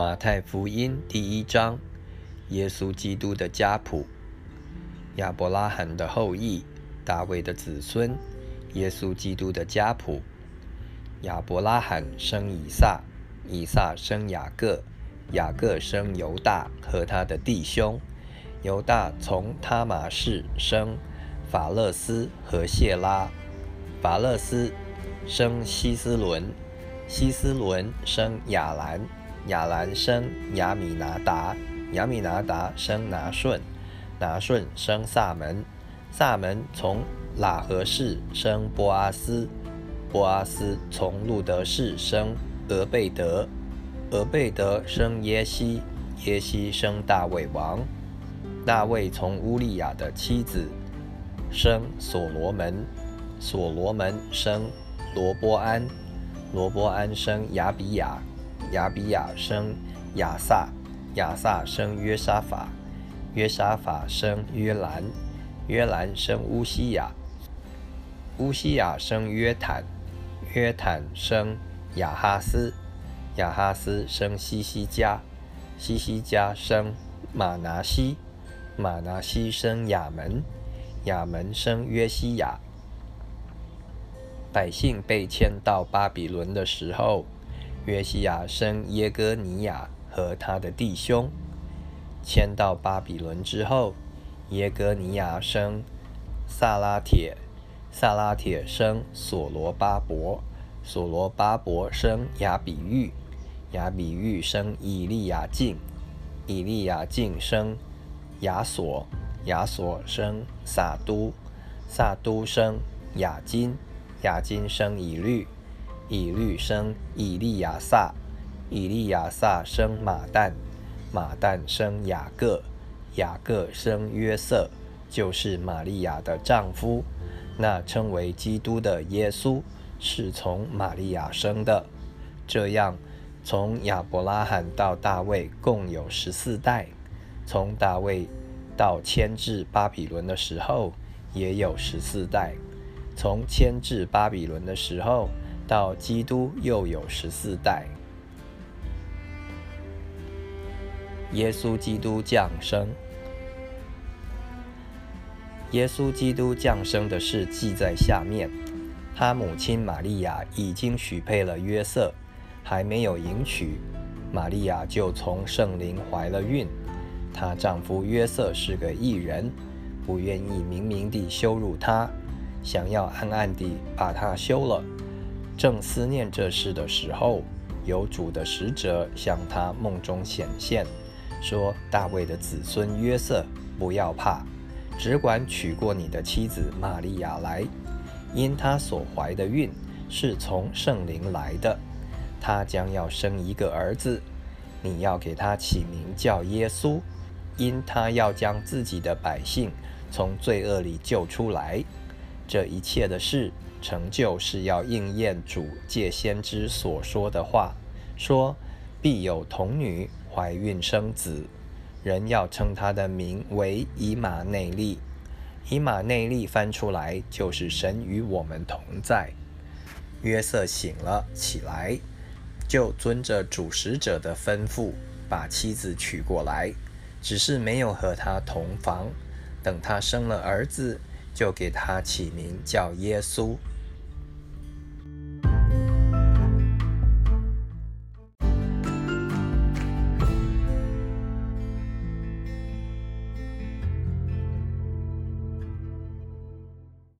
马太福音第一章，耶稣基督的家谱，亚伯拉罕的后裔，大卫的子孙，耶稣基督的家谱。亚伯拉罕生以撒，以撒生雅各，雅各生犹大和他的弟兄。犹大从他马氏生法勒斯和谢拉，法勒斯生希斯伦，希斯伦生亚兰。亚兰生亚米拿达，亚米拿达生拿顺，拿顺生萨门，萨门从喇合氏生波阿斯，波阿斯从路德氏生俄贝德，俄贝德生耶西，耶西生大卫王，大卫从乌利亚的妻子生所罗门，所罗门生罗波安，罗波安生亚比亚。亚比亚生亚萨，亚萨生约沙法，约沙法生约兰，约兰生乌西亚，乌西亚生约坦，约坦生亚哈斯，亚哈斯生西西加，西西加生马拿西，马拿西生亚门，亚门生约西亚。百姓被迁到巴比伦的时候。约西亚生耶哥尼亚和他的弟兄，迁到巴比伦之后，耶哥尼亚生萨拉铁，萨拉铁生所罗巴伯，所罗巴伯生亚比玉，亚比玉生以利亚敬，以利亚敬生亚索，亚索生撒都，撒都生亚金，亚金生以律。以律生以利亚撒，以利亚撒生马旦，马旦生雅各，雅各生约瑟，就是玛利亚的丈夫。那称为基督的耶稣是从玛利亚生的。这样，从亚伯拉罕到大卫共有十四代，从大卫到迁至巴比伦的时候也有十四代，从迁至巴比伦的时候。到基督又有十四代。耶稣基督降生。耶稣基督降生的事记在下面。他母亲玛利亚已经许配了约瑟，还没有迎娶，玛利亚就从圣灵怀了孕。她丈夫约瑟是个异人，不愿意明明地羞辱她，想要暗暗地把她休了。正思念这事的时候，有主的使者向他梦中显现，说：“大卫的子孙约瑟，不要怕，只管娶过你的妻子玛利亚来，因他所怀的孕是从圣灵来的。他将要生一个儿子，你要给他起名叫耶稣，因他要将自己的百姓从罪恶里救出来。这一切的事。”成就是要应验主借先知所说的话，说必有童女怀孕生子，人要称他的名为以马内利。以马内利翻出来就是神与我们同在。约瑟醒了起来，就遵着主使者的吩咐，把妻子娶过来，只是没有和他同房。等他生了儿子，就给他起名叫耶稣。